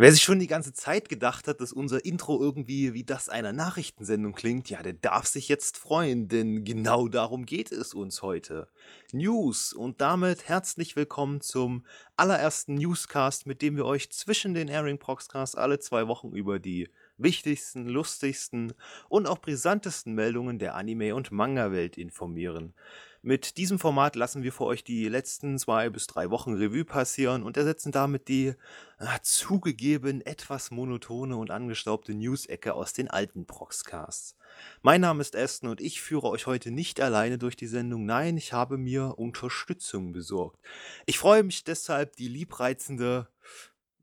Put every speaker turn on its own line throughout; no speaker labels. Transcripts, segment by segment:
Wer sich schon die ganze Zeit gedacht hat, dass unser Intro irgendwie wie das einer Nachrichtensendung klingt, ja, der darf sich jetzt freuen, denn genau darum geht es uns heute. News und damit herzlich willkommen zum allerersten Newscast, mit dem wir euch zwischen den Airing Proxcasts alle zwei Wochen über die wichtigsten, lustigsten und auch brisantesten Meldungen der Anime- und Manga-Welt informieren. Mit diesem Format lassen wir für euch die letzten zwei bis drei Wochen Revue passieren und ersetzen damit die äh, zugegeben etwas monotone und angestaubte News-Ecke aus den alten Proxcasts. Mein Name ist Aston und ich führe euch heute nicht alleine durch die Sendung. Nein, ich habe mir Unterstützung besorgt. Ich freue mich deshalb, die liebreizende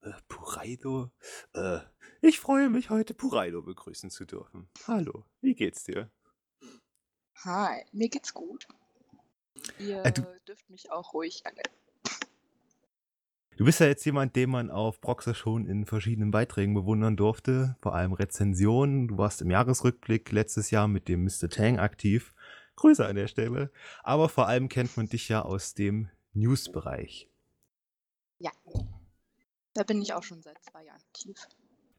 äh, Puraido, äh, ich freue mich heute Puraido begrüßen zu dürfen. Hallo, wie geht's dir?
Hi, mir geht's gut. Ihr
Äh, du,
dürft mich auch ruhig alle.
du bist ja jetzt jemand, den man auf Proxer schon in verschiedenen Beiträgen bewundern durfte, vor allem Rezensionen. Du warst im Jahresrückblick letztes Jahr mit dem Mr. Tang aktiv. Grüße an der Stelle. Aber vor allem kennt man dich ja aus dem News-Bereich.
Ja, da bin ich auch schon seit zwei Jahren aktiv.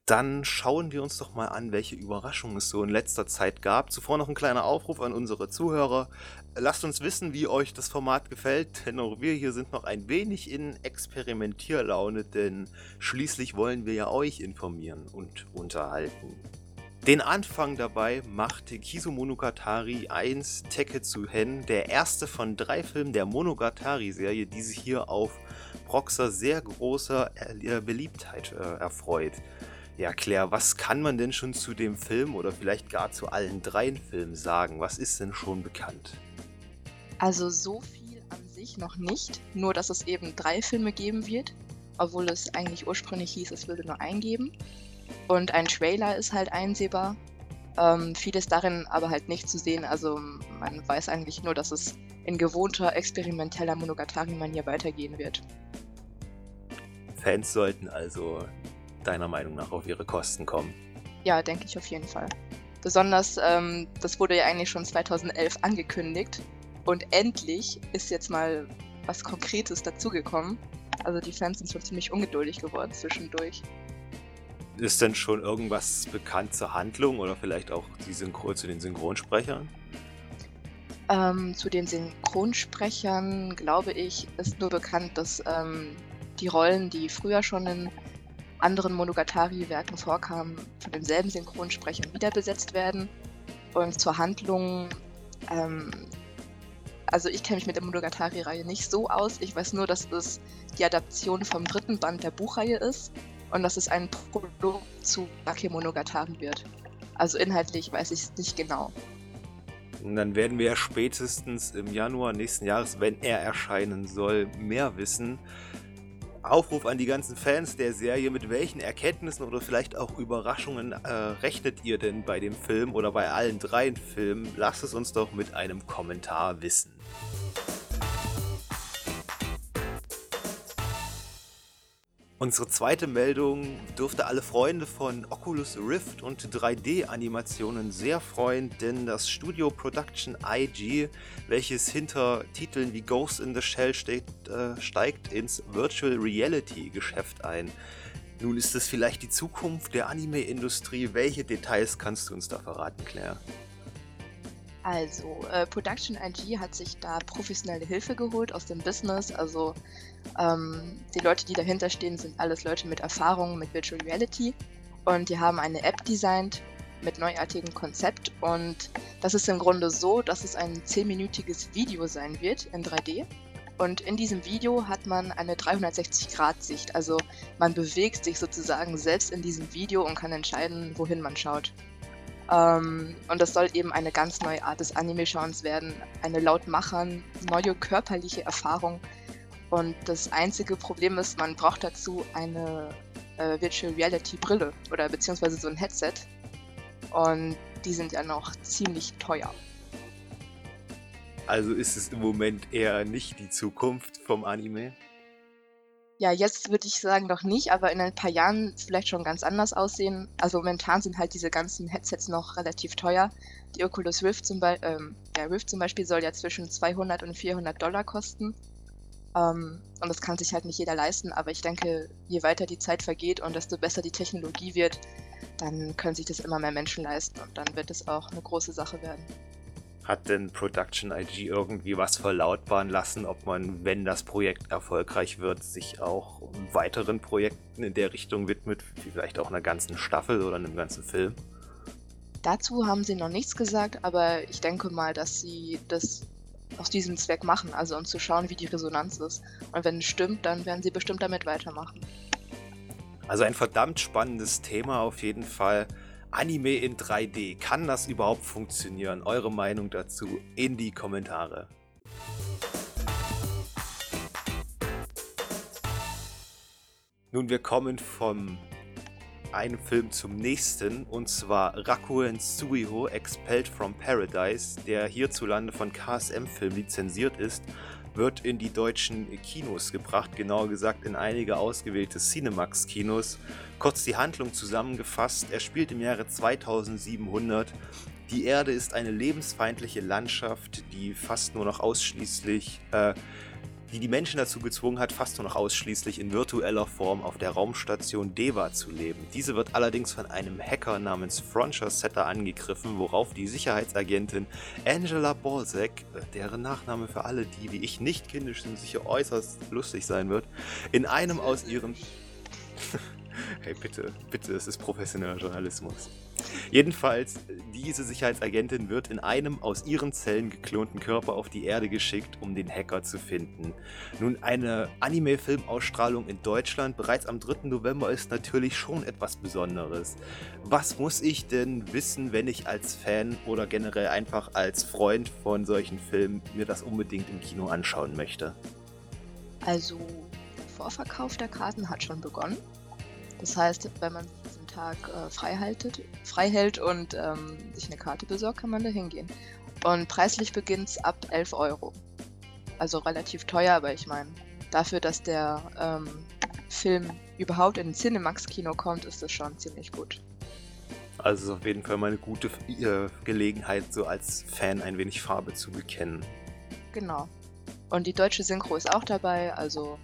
Dann schauen wir uns doch mal an, welche Überraschungen es so in letzter Zeit gab. Zuvor noch ein kleiner Aufruf an unsere Zuhörer. Lasst uns wissen, wie euch das Format gefällt, denn auch wir hier sind noch ein wenig in Experimentierlaune, denn schließlich wollen wir ja euch informieren und unterhalten. Den Anfang dabei machte Kisu Monogatari 1 Teketsu Hen, der erste von drei Filmen der Monogatari-Serie, die sich hier auf Proxer sehr großer äh, Beliebtheit äh, erfreut. Ja, Claire, was kann man denn schon zu dem Film oder vielleicht gar zu allen dreien Filmen sagen? Was ist denn schon bekannt?
Also so viel an sich noch nicht, nur dass es eben drei Filme geben wird, obwohl es eigentlich ursprünglich hieß, es würde nur einen geben. Und ein Trailer ist halt einsehbar. Ähm, vieles darin aber halt nicht zu sehen. Also man weiß eigentlich nur, dass es in gewohnter experimenteller Monogatari-Manier weitergehen wird.
Fans sollten also deiner Meinung nach auf ihre Kosten kommen.
Ja, denke ich auf jeden Fall. Besonders, ähm, das wurde ja eigentlich schon 2011 angekündigt und endlich ist jetzt mal was Konkretes dazugekommen. Also die Fans sind schon ziemlich ungeduldig geworden zwischendurch.
Ist denn schon irgendwas bekannt zur Handlung oder vielleicht auch die Synchro zu den Synchronsprechern?
Ähm, zu den Synchronsprechern, glaube ich, ist nur bekannt, dass ähm, die Rollen, die früher schon in anderen Monogatari-Werken vorkamen, von denselben Synchronsprechern wieder besetzt werden. Und zur Handlung, ähm, also ich kenne mich mit der Monogatari-Reihe nicht so aus. Ich weiß nur, dass es die Adaption vom dritten Band der Buchreihe ist und dass es ein Prolog zu Bakemonogatari wird. Also inhaltlich weiß ich es nicht genau.
Und dann werden wir spätestens im Januar nächsten Jahres, wenn er erscheinen soll, mehr wissen. Aufruf an die ganzen Fans der Serie, mit welchen Erkenntnissen oder vielleicht auch Überraschungen äh, rechnet ihr denn bei dem Film oder bei allen dreien Filmen? Lasst es uns doch mit einem Kommentar wissen. Unsere zweite Meldung dürfte alle Freunde von Oculus Rift und 3D-Animationen sehr freuen, denn das Studio Production IG, welches hinter Titeln wie Ghost in the Shell steht, äh, steigt ins Virtual Reality Geschäft ein. Nun ist es vielleicht die Zukunft der Anime-Industrie. Welche Details kannst du uns da verraten, Claire?
Also, äh, Production IG hat sich da professionelle Hilfe geholt aus dem Business. Also, ähm, die Leute, die dahinter stehen, sind alles Leute mit Erfahrung mit Virtual Reality. Und die haben eine App designt mit neuartigem Konzept. Und das ist im Grunde so, dass es ein 10-minütiges Video sein wird in 3D. Und in diesem Video hat man eine 360-Grad-Sicht. Also man bewegt sich sozusagen selbst in diesem Video und kann entscheiden, wohin man schaut. Ähm, und das soll eben eine ganz neue Art des Anime-Schauens werden. Eine laut neue körperliche Erfahrung. Und das einzige Problem ist, man braucht dazu eine äh, Virtual Reality Brille oder beziehungsweise so ein Headset. Und die sind ja noch ziemlich teuer.
Also ist es im Moment eher nicht die Zukunft vom Anime?
Ja, jetzt würde ich sagen noch nicht, aber in ein paar Jahren vielleicht schon ganz anders aussehen. Also momentan sind halt diese ganzen Headsets noch relativ teuer. Die Oculus Rift zum, Be ähm, der Rift zum Beispiel soll ja zwischen 200 und 400 Dollar kosten. Ähm, und das kann sich halt nicht jeder leisten, aber ich denke, je weiter die Zeit vergeht und desto besser die Technologie wird, dann können sich das immer mehr Menschen leisten und dann wird es auch eine große Sache werden.
Hat denn Production IG irgendwie was verlautbaren lassen, ob man, wenn das Projekt erfolgreich wird, sich auch weiteren Projekten in der Richtung widmet, vielleicht auch einer ganzen Staffel oder einem ganzen Film?
Dazu haben sie noch nichts gesagt, aber ich denke mal, dass sie das aus diesem Zweck machen, also um zu schauen, wie die Resonanz ist. Und wenn es stimmt, dann werden sie bestimmt damit weitermachen.
Also ein verdammt spannendes Thema auf jeden Fall. Anime in 3D, kann das überhaupt funktionieren? Eure Meinung dazu in die Kommentare. Nun, wir kommen vom einem Film zum nächsten und zwar Rakuen Suiho Expelled from Paradise, der hierzulande von KSM Film lizenziert ist, wird in die deutschen Kinos gebracht, genauer gesagt in einige ausgewählte Cinemax-Kinos. Kurz die Handlung zusammengefasst, er spielt im Jahre 2700. Die Erde ist eine lebensfeindliche Landschaft, die fast nur noch ausschließlich äh, die die Menschen dazu gezwungen hat, fast nur noch ausschließlich in virtueller Form auf der Raumstation Deva zu leben. Diese wird allerdings von einem Hacker namens Frontier Setter angegriffen, worauf die Sicherheitsagentin Angela Balzac, äh, deren Nachname für alle, die wie ich nicht kindisch sind, sicher äußerst lustig sein wird, in einem aus ihren... hey, bitte, bitte, es ist professioneller Journalismus. Jedenfalls, diese Sicherheitsagentin wird in einem aus ihren Zellen geklonten Körper auf die Erde geschickt, um den Hacker zu finden. Nun, eine Anime-Filmausstrahlung in Deutschland bereits am 3. November ist natürlich schon etwas Besonderes. Was muss ich denn wissen, wenn ich als Fan oder generell einfach als Freund von solchen Filmen mir das unbedingt im Kino anschauen möchte?
Also, der Vorverkauf der Karten hat schon begonnen. Das heißt, wenn man Tag äh, frei, haltet, frei hält und ähm, sich eine Karte besorgt, kann man da hingehen. Und preislich beginnt es ab 11 Euro. Also relativ teuer, aber ich meine, dafür, dass der ähm, Film überhaupt in ein Cinemax-Kino kommt, ist das schon ziemlich gut.
Also ist auf jeden Fall mal eine gute äh, Gelegenheit, so als Fan ein wenig Farbe zu bekennen.
Genau. Und die deutsche Synchro ist auch dabei, also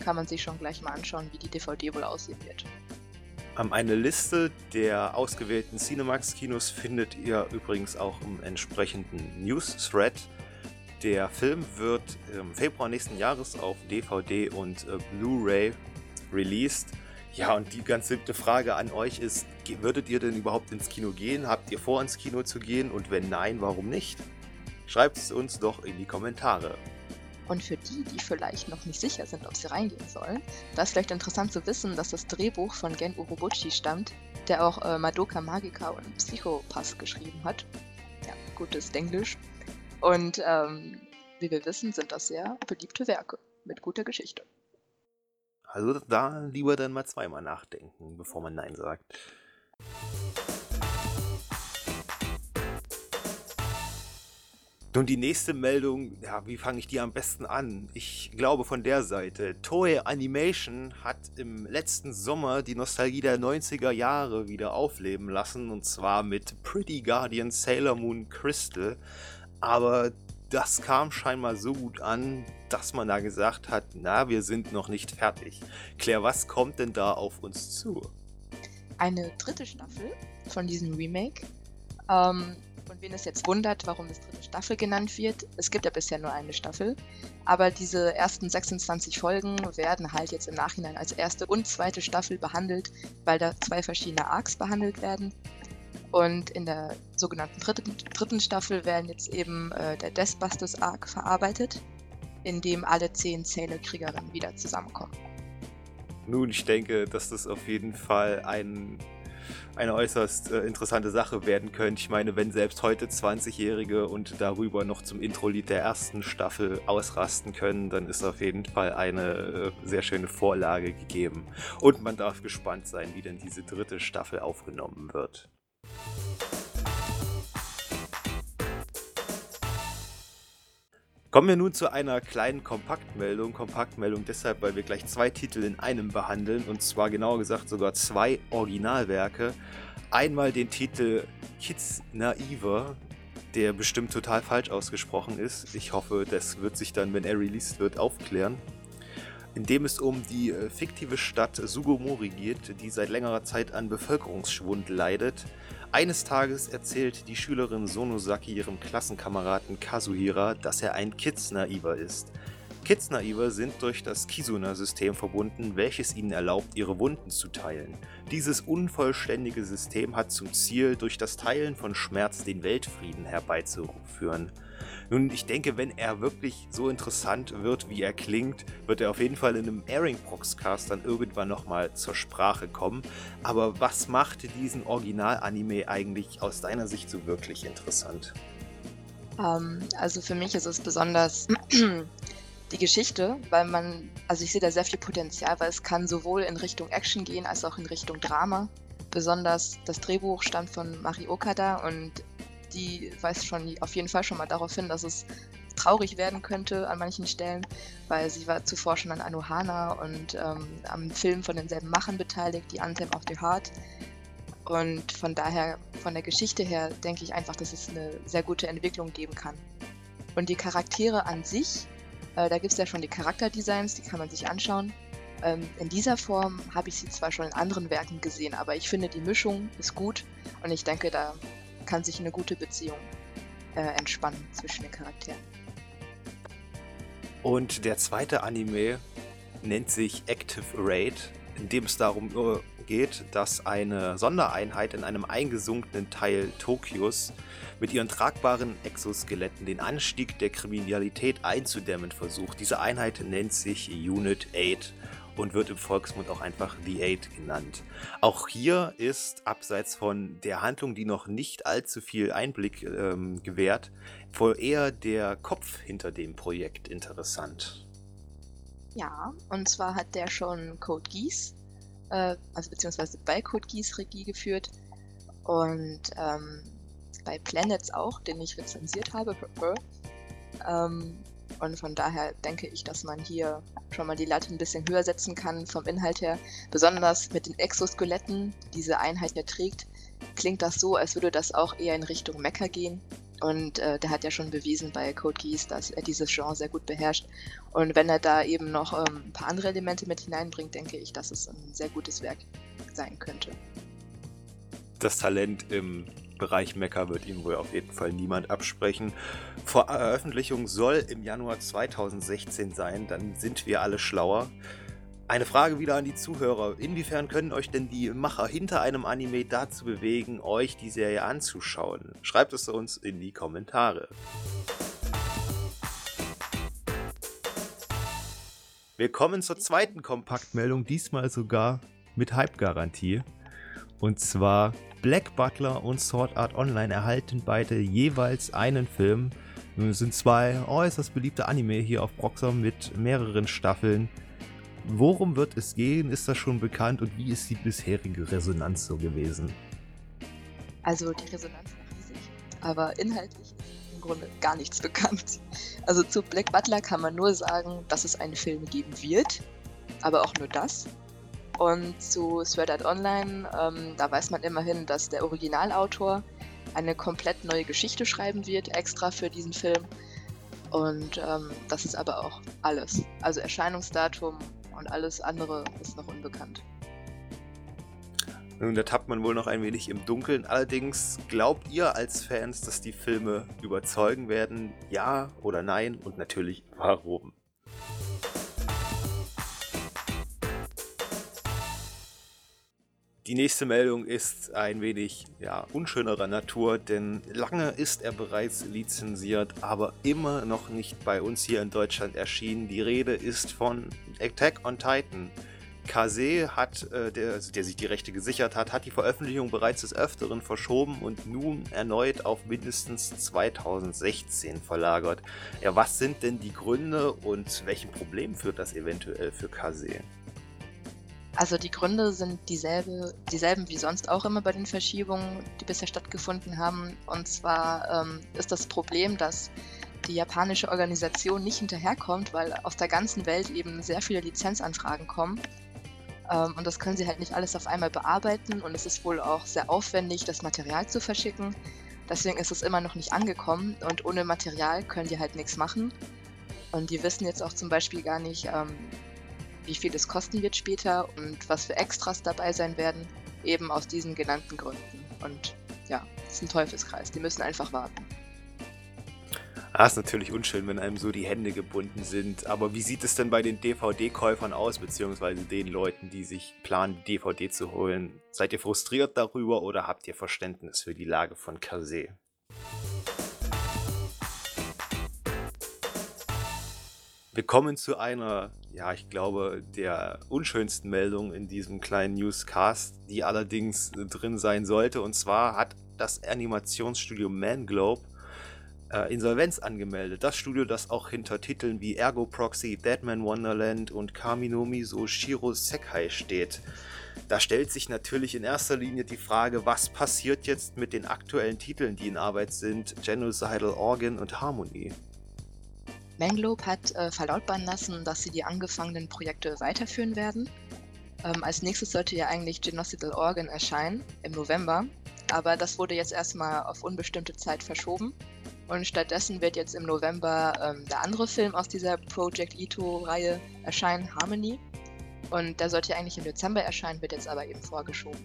kann man sich schon gleich mal anschauen, wie die DVD wohl aussehen wird.
Eine Liste der ausgewählten Cinemax-Kinos findet ihr übrigens auch im entsprechenden News-Thread. Der Film wird im Februar nächsten Jahres auf DVD und äh, Blu-ray released. Ja, und die ganz simple Frage an euch ist, würdet ihr denn überhaupt ins Kino gehen? Habt ihr vor, ins Kino zu gehen? Und wenn nein, warum nicht? Schreibt es uns doch in die Kommentare.
Und für die, die vielleicht noch nicht sicher sind, ob sie reingehen sollen, da ist vielleicht interessant zu wissen, dass das Drehbuch von Gen Urobuchi stammt, der auch äh, Madoka Magica und Psychopass geschrieben hat. Ja, gutes Englisch. Und ähm, wie wir wissen, sind das sehr beliebte Werke mit guter Geschichte.
Also da lieber dann mal zweimal nachdenken, bevor man Nein sagt. Nun die nächste Meldung, ja, wie fange ich die am besten an? Ich glaube von der Seite. Toei Animation hat im letzten Sommer die Nostalgie der 90er Jahre wieder aufleben lassen und zwar mit Pretty Guardian Sailor Moon Crystal. Aber das kam scheinbar so gut an, dass man da gesagt hat, na, wir sind noch nicht fertig. Claire, was kommt denn da auf uns zu?
Eine dritte Staffel von diesem Remake. Ähm, und wen es jetzt wundert, warum es dritte Staffel genannt wird, es gibt ja bisher nur eine Staffel, aber diese ersten 26 Folgen werden halt jetzt im Nachhinein als erste und zweite Staffel behandelt, weil da zwei verschiedene Arcs behandelt werden. Und in der sogenannten dritten, dritten Staffel werden jetzt eben äh, der Deathbusters Arc verarbeitet, in dem alle zehn Sailor-Kriegerinnen wieder zusammenkommen.
Nun, ich denke, dass das auf jeden Fall ein eine äußerst äh, interessante Sache werden könnte. Ich meine, wenn selbst heute 20-Jährige und darüber noch zum Intro-Lied der ersten Staffel ausrasten können, dann ist auf jeden Fall eine äh, sehr schöne Vorlage gegeben. Und man darf gespannt sein, wie denn diese dritte Staffel aufgenommen wird. Kommen wir nun zu einer kleinen Kompaktmeldung. Kompaktmeldung deshalb, weil wir gleich zwei Titel in einem behandeln und zwar genauer gesagt sogar zwei Originalwerke. Einmal den Titel Kids Naiver, der bestimmt total falsch ausgesprochen ist. Ich hoffe, das wird sich dann, wenn er released wird, aufklären. In dem es um die äh, fiktive Stadt Sugomori geht, die seit längerer Zeit an Bevölkerungsschwund leidet. Eines Tages erzählt die Schülerin Sonosaki ihrem Klassenkameraden Kazuhira, dass er ein Kids-Naiver ist. Kids-Naiver sind durch das Kizuna-System verbunden, welches ihnen erlaubt, ihre Wunden zu teilen. Dieses unvollständige System hat zum Ziel, durch das Teilen von Schmerz den Weltfrieden herbeizuführen. Nun, ich denke, wenn er wirklich so interessant wird, wie er klingt, wird er auf jeden Fall in einem Airing Proxcast dann irgendwann nochmal zur Sprache kommen. Aber was macht diesen Original-Anime eigentlich aus deiner Sicht so wirklich interessant?
Ähm, also für mich ist es besonders die Geschichte, weil man, also ich sehe da sehr viel Potenzial, weil es kann sowohl in Richtung Action gehen als auch in Richtung Drama. Besonders das Drehbuch stammt von Mari Okada und die weist schon auf jeden Fall schon mal darauf hin, dass es traurig werden könnte an manchen Stellen, weil sie war zuvor schon an Anohana und ähm, am Film von denselben Machern beteiligt, die Anthem of the Heart. Und von daher, von der Geschichte her, denke ich einfach, dass es eine sehr gute Entwicklung geben kann. Und die Charaktere an sich äh, da gibt es ja schon die Charakterdesigns, die kann man sich anschauen. Ähm, in dieser Form habe ich sie zwar schon in anderen Werken gesehen, aber ich finde, die Mischung ist gut und ich denke, da kann sich eine gute Beziehung äh, entspannen zwischen den Charakteren.
Und der zweite Anime nennt sich Active Raid, in dem es darum äh, geht, dass eine Sondereinheit in einem eingesunkenen Teil Tokios mit ihren tragbaren Exoskeletten den Anstieg der Kriminalität einzudämmen versucht. Diese Einheit nennt sich Unit 8 und wird im Volksmund auch einfach The Eight genannt. Auch hier ist, abseits von der Handlung, die noch nicht allzu viel Einblick ähm, gewährt, wohl eher der Kopf hinter dem Projekt interessant.
Ja, und zwar hat der schon Code Geass, äh, also beziehungsweise bei Code Geass Regie geführt und ähm, bei Planets auch, den ich rezensiert habe. Ähm, und von daher denke ich, dass man hier schon mal die Latte ein bisschen höher setzen kann vom Inhalt her. Besonders mit den Exoskeletten, die diese Einheit ja trägt, klingt das so, als würde das auch eher in Richtung Mecha gehen. Und äh, der hat ja schon bewiesen bei Code Geass, dass er dieses Genre sehr gut beherrscht. Und wenn er da eben noch ähm, ein paar andere Elemente mit hineinbringt, denke ich, dass es ein sehr gutes Werk sein könnte.
Das Talent im Bereich Mecha wird ihm wohl auf jeden Fall niemand absprechen. Vor Veröffentlichung soll im Januar 2016 sein, dann sind wir alle schlauer. Eine Frage wieder an die Zuhörer. Inwiefern können euch denn die Macher hinter einem Anime dazu bewegen, euch die Serie anzuschauen? Schreibt es uns in die Kommentare. Wir kommen zur zweiten Kompaktmeldung, diesmal sogar mit Hype-Garantie. Und zwar Black Butler und Sword Art Online erhalten beide jeweils einen Film. Es sind zwei äußerst beliebte Anime hier auf Proxom mit mehreren Staffeln. Worum wird es gehen? Ist das schon bekannt und wie ist die bisherige Resonanz so gewesen?
Also die Resonanz war riesig, aber inhaltlich ist im Grunde gar nichts bekannt. Also zu Black Butler kann man nur sagen, dass es einen Film geben wird, aber auch nur das. Und zu Sword Art Online, ähm, da weiß man immerhin, dass der Originalautor eine komplett neue Geschichte schreiben wird, extra für diesen Film. Und ähm, das ist aber auch alles. Also Erscheinungsdatum und alles andere ist noch unbekannt.
Nun, da tappt man wohl noch ein wenig im Dunkeln. Allerdings glaubt ihr als Fans, dass die Filme überzeugen werden? Ja oder nein? Und natürlich warum? Die nächste Meldung ist ein wenig ja, unschönerer Natur, denn lange ist er bereits lizenziert, aber immer noch nicht bei uns hier in Deutschland erschienen. Die Rede ist von Attack on Titan. Kase hat, äh, der, also der sich die Rechte gesichert hat, hat die Veröffentlichung bereits des Öfteren verschoben und nun erneut auf mindestens 2016 verlagert. Ja, was sind denn die Gründe und welchen Problem führt das eventuell für Kase?
Also die Gründe sind dieselbe, dieselben wie sonst auch immer bei den Verschiebungen, die bisher stattgefunden haben. Und zwar ähm, ist das Problem, dass die japanische Organisation nicht hinterherkommt, weil aus der ganzen Welt eben sehr viele Lizenzanfragen kommen. Ähm, und das können sie halt nicht alles auf einmal bearbeiten. Und es ist wohl auch sehr aufwendig, das Material zu verschicken. Deswegen ist es immer noch nicht angekommen und ohne Material können die halt nichts machen. Und die wissen jetzt auch zum Beispiel gar nicht, ähm, wie viel es kosten wird später und was für Extras dabei sein werden, eben aus diesen genannten Gründen. Und ja, das ist ein Teufelskreis. Die müssen einfach warten.
Ah, ist natürlich unschön, wenn einem so die Hände gebunden sind. Aber wie sieht es denn bei den DVD-Käufern aus, beziehungsweise den Leuten, die sich planen, die DVD zu holen? Seid ihr frustriert darüber oder habt ihr Verständnis für die Lage von Kase? Wir kommen zu einer, ja, ich glaube, der unschönsten Meldung in diesem kleinen Newscast, die allerdings drin sein sollte. Und zwar hat das Animationsstudio Manglobe äh, Insolvenz angemeldet. Das Studio, das auch hinter Titeln wie Ergo Proxy, Deadman Wonderland und Kaminomi so Shiro Sekai steht. Da stellt sich natürlich in erster Linie die Frage, was passiert jetzt mit den aktuellen Titeln, die in Arbeit sind, Genocidal Organ und Harmony.
Manglobe hat äh, verlautbaren lassen, dass sie die angefangenen Projekte weiterführen werden. Ähm, als nächstes sollte ja eigentlich Genocidal Organ erscheinen im November, aber das wurde jetzt erstmal auf unbestimmte Zeit verschoben. Und stattdessen wird jetzt im November ähm, der andere Film aus dieser Project Ito-Reihe erscheinen, Harmony. Und der sollte eigentlich im Dezember erscheinen, wird jetzt aber eben vorgeschoben.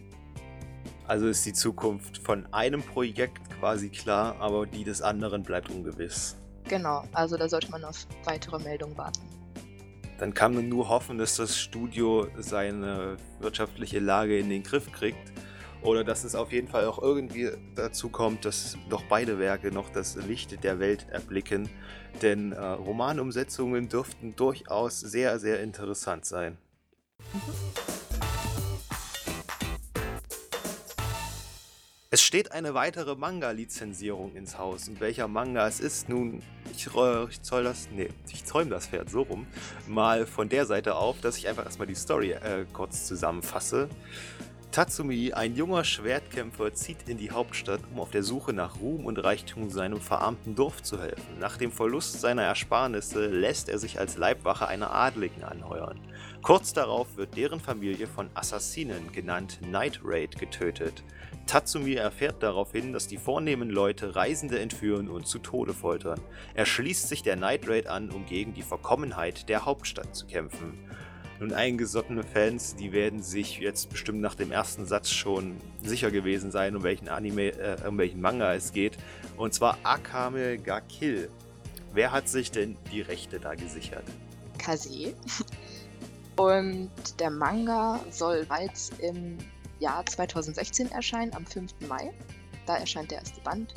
Also ist die Zukunft von einem Projekt quasi klar, aber die des anderen bleibt ungewiss.
Genau, also da sollte man auf weitere Meldungen warten.
Dann kann man nur hoffen, dass das Studio seine wirtschaftliche Lage in den Griff kriegt oder dass es auf jeden Fall auch irgendwie dazu kommt, dass doch beide Werke noch das Licht der Welt erblicken. Denn äh, Romanumsetzungen dürften durchaus sehr, sehr interessant sein. Es steht eine weitere Manga-Lizenzierung ins Haus. Und welcher Manga es ist, nun, ich, ich zoll das, nee, ich zäume das Pferd so rum, mal von der Seite auf, dass ich einfach erstmal die Story äh, kurz zusammenfasse. Tatsumi, ein junger Schwertkämpfer, zieht in die Hauptstadt, um auf der Suche nach Ruhm und Reichtum seinem verarmten Dorf zu helfen. Nach dem Verlust seiner Ersparnisse lässt er sich als Leibwache einer Adligen anheuern. Kurz darauf wird deren Familie von Assassinen, genannt Night Raid, getötet. Tatsumi erfährt daraufhin, dass die vornehmen Leute Reisende entführen und zu Tode foltern. Er schließt sich der Night Raid an, um gegen die Verkommenheit der Hauptstadt zu kämpfen. Nun, eingesottene Fans, die werden sich jetzt bestimmt nach dem ersten Satz schon sicher gewesen sein, um welchen Anime, äh, um welchen Manga es geht. Und zwar Akame ga Kill. Wer hat sich denn die Rechte da gesichert?
Kase. Und der Manga soll bald im Jahr 2016 erscheinen, am 5. Mai. Da erscheint der erste Band.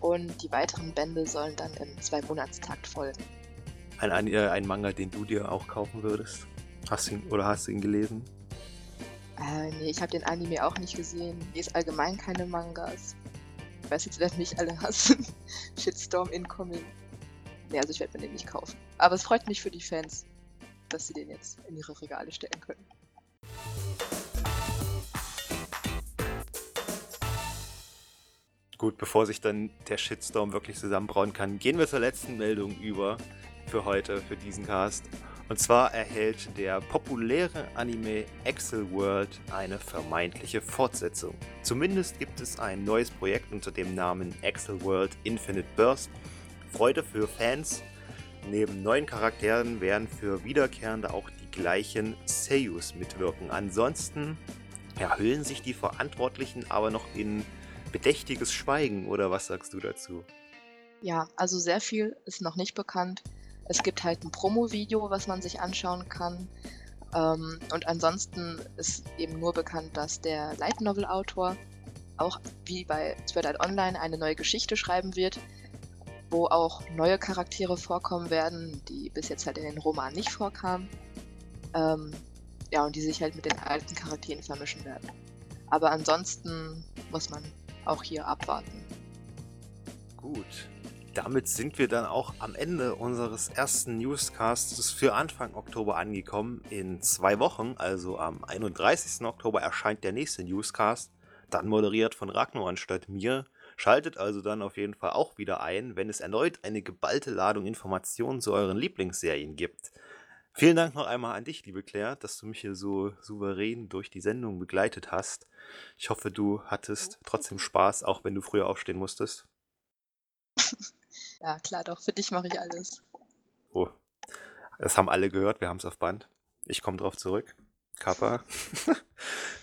Und die weiteren Bände sollen dann im Zwei-Monatstakt folgen.
Ein, ein, äh, ein Manga, den du dir auch kaufen würdest? Hast du ihn oder hast du ihn gelesen?
Äh, nee, ich habe den Anime auch nicht gesehen. Lese allgemein keine Mangas. Ich weiß jetzt, werden mich alle hassen. Shitstorm incoming. Nee, also ich werde mir den nicht kaufen. Aber es freut mich für die Fans, dass sie den jetzt in ihre Regale stellen können.
Gut, bevor sich dann der Shitstorm wirklich zusammenbrauen kann, gehen wir zur letzten Meldung über für heute, für diesen Cast. Und zwar erhält der populäre Anime Excel World eine vermeintliche Fortsetzung. Zumindest gibt es ein neues Projekt unter dem Namen Excel World Infinite Burst. Freude für Fans. Neben neuen Charakteren werden für Wiederkehrende auch die gleichen Seiyus mitwirken. Ansonsten erhöhen sich die Verantwortlichen aber noch in bedächtiges Schweigen, oder was sagst du dazu?
Ja, also sehr viel ist noch nicht bekannt. Es gibt halt ein Promo-Video, was man sich anschauen kann. Ähm, und ansonsten ist eben nur bekannt, dass der Light Novel-Autor auch wie bei Sword Art Online eine neue Geschichte schreiben wird, wo auch neue Charaktere vorkommen werden, die bis jetzt halt in den Romanen nicht vorkamen. Ähm, ja, und die sich halt mit den alten Charakteren vermischen werden. Aber ansonsten muss man auch hier abwarten.
Gut, damit sind wir dann auch am Ende unseres ersten Newscasts für Anfang Oktober angekommen. In zwei Wochen, also am 31. Oktober, erscheint der nächste Newscast, dann moderiert von Ragnar anstatt mir. Schaltet also dann auf jeden Fall auch wieder ein, wenn es erneut eine geballte Ladung Informationen zu euren Lieblingsserien gibt. Vielen Dank noch einmal an dich, liebe Claire, dass du mich hier so souverän durch die Sendung begleitet hast. Ich hoffe, du hattest trotzdem Spaß, auch wenn du früher aufstehen musstest.
Ja, klar, doch. Für dich mache ich alles.
Oh, das haben alle gehört, wir haben es auf Band. Ich komme drauf zurück. Kappa.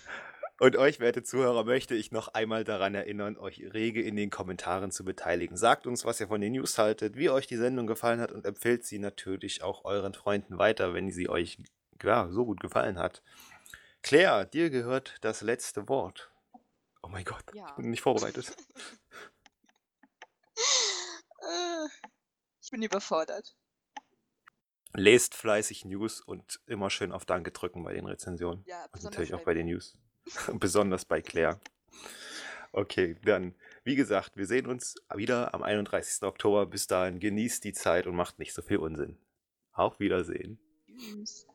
Und euch, werte Zuhörer, möchte ich noch einmal daran erinnern, euch rege in den Kommentaren zu beteiligen. Sagt uns, was ihr von den News haltet, wie euch die Sendung gefallen hat und empfehlt sie natürlich auch euren Freunden weiter, wenn sie euch ja, so gut gefallen hat. Claire, dir gehört das letzte Wort. Oh mein Gott,
Ja.
ich bin nicht vorbereitet.
Ich bin überfordert.
Lest fleißig News und immer schön auf Danke drücken bei den Rezensionen.
Ja,
Und natürlich auch bei den News. Besonders bei Claire. Okay, dann, wie gesagt, wir sehen uns wieder am 31. Oktober. Bis dahin, genießt die Zeit und macht nicht so viel Unsinn. Auf Wiedersehen.
Tschüss.